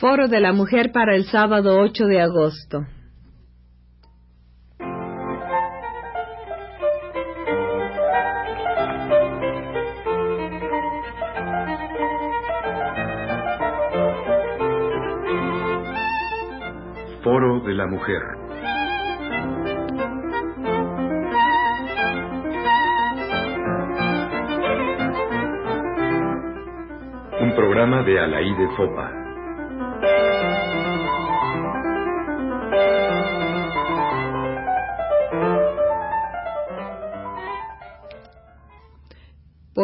Foro de la Mujer para el sábado 8 de agosto. Foro de la Mujer. Un programa de Alaí Fopa.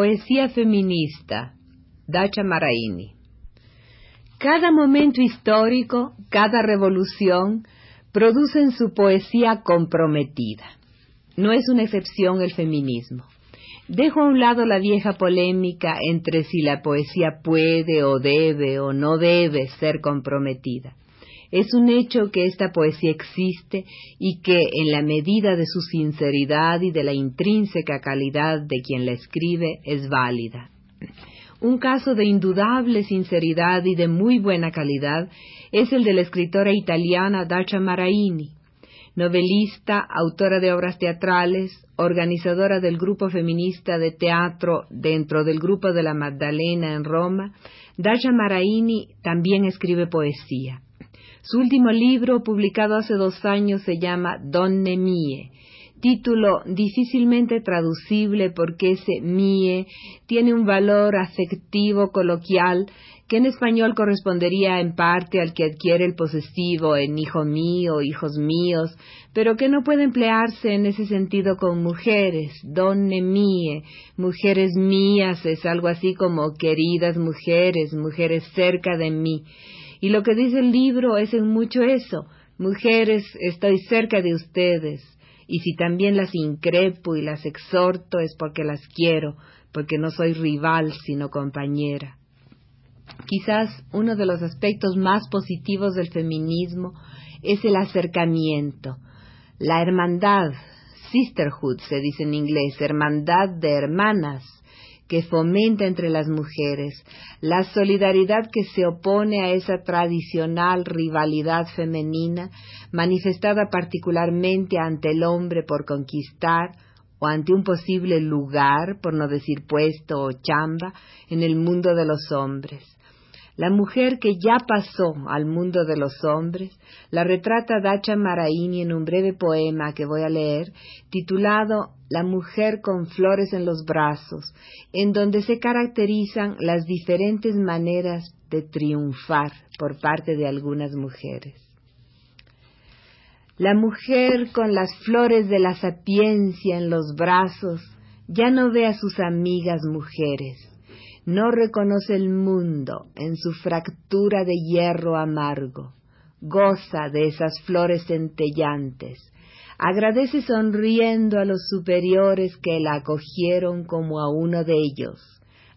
Poesía feminista. Dacha Maraini. Cada momento histórico, cada revolución, produce en su poesía comprometida. No es una excepción el feminismo. Dejo a un lado la vieja polémica entre si la poesía puede o debe o no debe ser comprometida. Es un hecho que esta poesía existe y que, en la medida de su sinceridad y de la intrínseca calidad de quien la escribe, es válida. Un caso de indudable sinceridad y de muy buena calidad es el de la escritora italiana Dacia Maraini, novelista, autora de obras teatrales, organizadora del grupo feminista de teatro dentro del grupo de la Magdalena en Roma, Dacia Maraini también escribe poesía. Su último libro, publicado hace dos años, se llama Donne Mie, título difícilmente traducible porque ese mie tiene un valor afectivo coloquial que en español correspondería en parte al que adquiere el posesivo en hijo mío, hijos míos, pero que no puede emplearse en ese sentido con mujeres, donne mie, mujeres mías, es algo así como queridas mujeres, mujeres cerca de mí. Y lo que dice el libro es en mucho eso. Mujeres, estoy cerca de ustedes. Y si también las increpo y las exhorto es porque las quiero, porque no soy rival, sino compañera. Quizás uno de los aspectos más positivos del feminismo es el acercamiento, la hermandad, sisterhood se dice en inglés, hermandad de hermanas, que fomenta entre las mujeres, la solidaridad que se opone a esa tradicional rivalidad femenina manifestada particularmente ante el hombre por conquistar o ante un posible lugar, por no decir puesto o chamba, en el mundo de los hombres. La mujer que ya pasó al mundo de los hombres la retrata Dacha Maraini en un breve poema que voy a leer, titulado La mujer con flores en los brazos, en donde se caracterizan las diferentes maneras de triunfar por parte de algunas mujeres. La mujer con las flores de la sapiencia en los brazos ya no ve a sus amigas mujeres, no reconoce el mundo en su fractura de hierro amargo, goza de esas flores centellantes, agradece sonriendo a los superiores que la acogieron como a uno de ellos,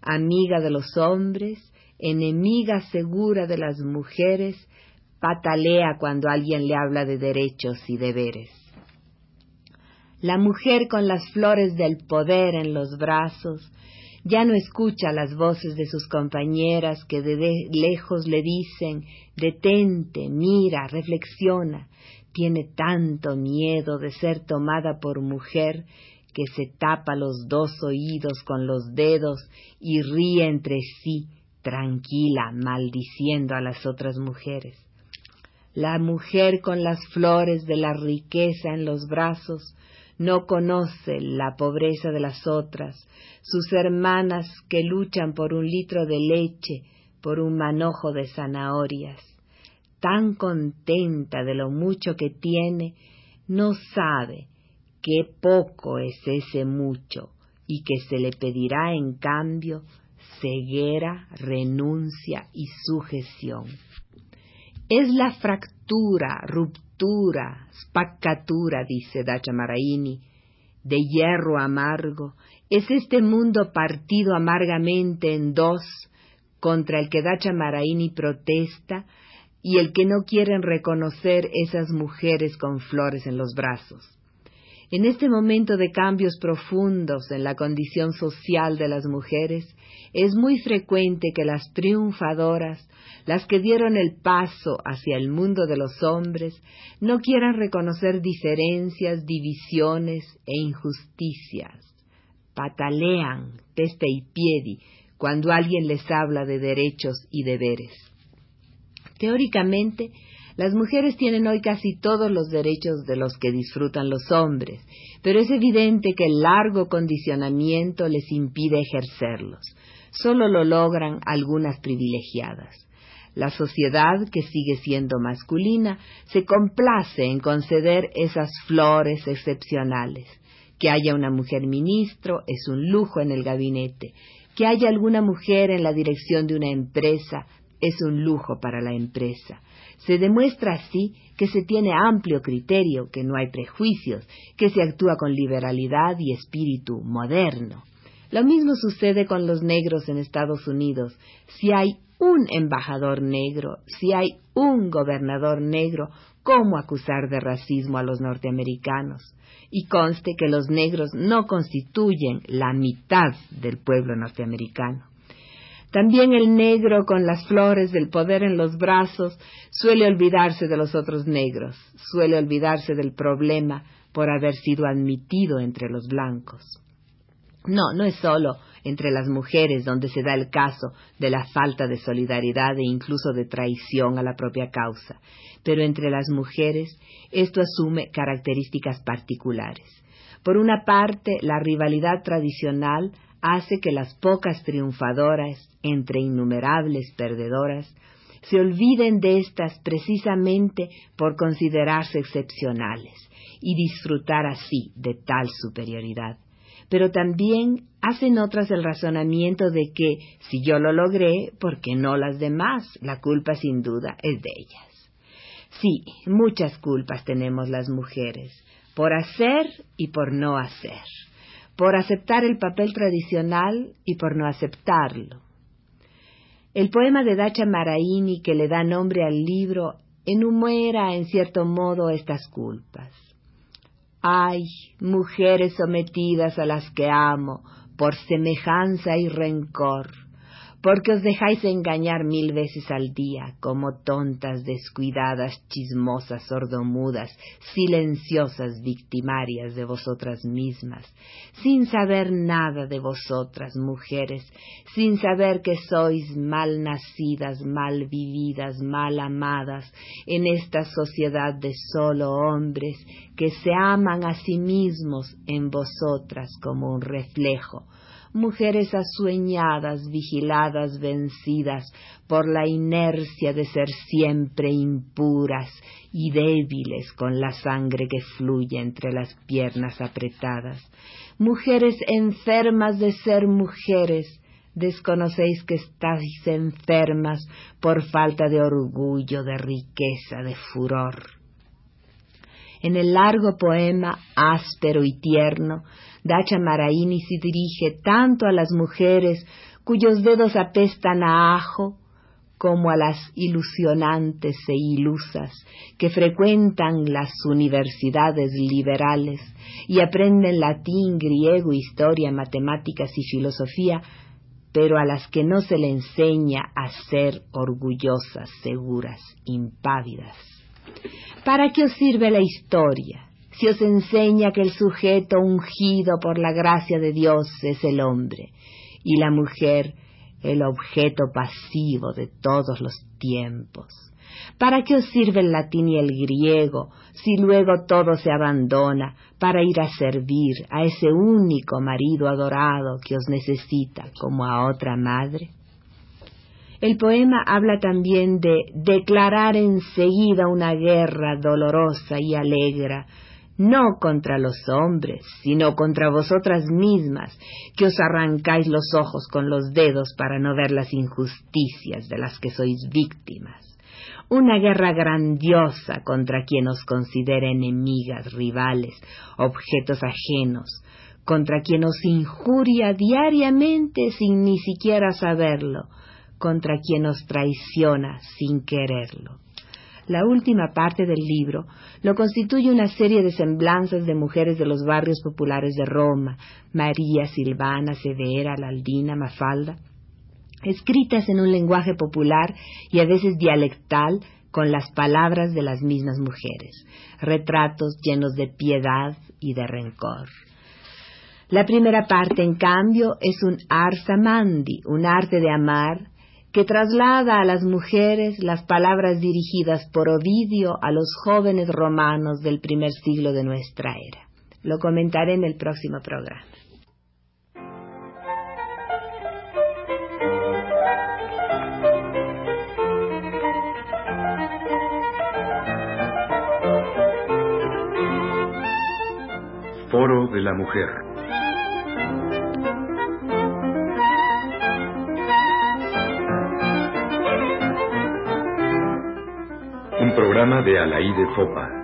amiga de los hombres, enemiga segura de las mujeres, patalea cuando alguien le habla de derechos y deberes. La mujer con las flores del poder en los brazos ya no escucha las voces de sus compañeras que de lejos le dicen detente, mira, reflexiona. Tiene tanto miedo de ser tomada por mujer que se tapa los dos oídos con los dedos y ríe entre sí, tranquila, maldiciendo a las otras mujeres. La mujer con las flores de la riqueza en los brazos no conoce la pobreza de las otras, sus hermanas que luchan por un litro de leche, por un manojo de zanahorias. Tan contenta de lo mucho que tiene, no sabe qué poco es ese mucho y que se le pedirá en cambio ceguera, renuncia y sujeción. Es la fractura, ruptura, spaccatura, dice Dacia Maraini, de hierro amargo, es este mundo partido amargamente en dos contra el que Dacha Maraini protesta y el que no quieren reconocer esas mujeres con flores en los brazos. En este momento de cambios profundos en la condición social de las mujeres, es muy frecuente que las triunfadoras, las que dieron el paso hacia el mundo de los hombres, no quieran reconocer diferencias, divisiones e injusticias. Patalean, peste y piedi, cuando alguien les habla de derechos y deberes. Teóricamente, las mujeres tienen hoy casi todos los derechos de los que disfrutan los hombres, pero es evidente que el largo condicionamiento les impide ejercerlos. Solo lo logran algunas privilegiadas. La sociedad, que sigue siendo masculina, se complace en conceder esas flores excepcionales. Que haya una mujer ministro es un lujo en el gabinete. Que haya alguna mujer en la dirección de una empresa es un lujo para la empresa. Se demuestra así que se tiene amplio criterio, que no hay prejuicios, que se actúa con liberalidad y espíritu moderno. Lo mismo sucede con los negros en Estados Unidos. Si hay un embajador negro, si hay un gobernador negro, ¿cómo acusar de racismo a los norteamericanos? Y conste que los negros no constituyen la mitad del pueblo norteamericano. También el negro con las flores del poder en los brazos suele olvidarse de los otros negros, suele olvidarse del problema por haber sido admitido entre los blancos. No, no es solo entre las mujeres donde se da el caso de la falta de solidaridad e incluso de traición a la propia causa, pero entre las mujeres esto asume características particulares. Por una parte, la rivalidad tradicional hace que las pocas triunfadoras entre innumerables perdedoras se olviden de éstas precisamente por considerarse excepcionales y disfrutar así de tal superioridad. Pero también hacen otras el razonamiento de que si yo lo logré, ¿por qué no las demás? La culpa sin duda es de ellas. Sí, muchas culpas tenemos las mujeres, por hacer y por no hacer por aceptar el papel tradicional y por no aceptarlo. El poema de Dacha Maraini que le da nombre al libro enumera en cierto modo estas culpas. Ay, mujeres sometidas a las que amo por semejanza y rencor, porque os dejáis engañar mil veces al día, como tontas, descuidadas, chismosas, sordomudas, silenciosas victimarias de vosotras mismas, sin saber nada de vosotras, mujeres, sin saber que sois mal nacidas, mal vividas, mal amadas en esta sociedad de solo hombres que se aman a sí mismos en vosotras como un reflejo, mujeres asueñadas, vigiladas, vencidas por la inercia de ser siempre impuras y débiles con la sangre que fluye entre las piernas apretadas, mujeres enfermas de ser mujeres, desconocéis que estáis enfermas por falta de orgullo, de riqueza, de furor. En el largo poema, áspero y tierno, Dacha Maraini se dirige tanto a las mujeres cuyos dedos apestan a ajo, como a las ilusionantes e ilusas que frecuentan las universidades liberales y aprenden latín, griego, historia, matemáticas y filosofía, pero a las que no se le enseña a ser orgullosas, seguras, impávidas. ¿Para qué os sirve la historia? Si os enseña que el sujeto ungido por la gracia de Dios es el hombre y la mujer el objeto pasivo de todos los tiempos. ¿Para qué os sirve el latín y el griego si luego todo se abandona para ir a servir a ese único marido adorado que os necesita como a otra madre? El poema habla también de declarar enseguida una guerra dolorosa y alegre no contra los hombres, sino contra vosotras mismas, que os arrancáis los ojos con los dedos para no ver las injusticias de las que sois víctimas. Una guerra grandiosa contra quien os considera enemigas, rivales, objetos ajenos, contra quien os injuria diariamente sin ni siquiera saberlo, contra quien os traiciona sin quererlo. La última parte del libro lo constituye una serie de semblanzas de mujeres de los barrios populares de Roma, María, Silvana, Severa, Laldina, Mafalda, escritas en un lenguaje popular y a veces dialectal con las palabras de las mismas mujeres, retratos llenos de piedad y de rencor. La primera parte, en cambio, es un arsamandi, un arte de amar, que traslada a las mujeres las palabras dirigidas por Ovidio a los jóvenes romanos del primer siglo de nuestra era. Lo comentaré en el próximo programa. Foro de la Mujer programa de Alaí de Fopa.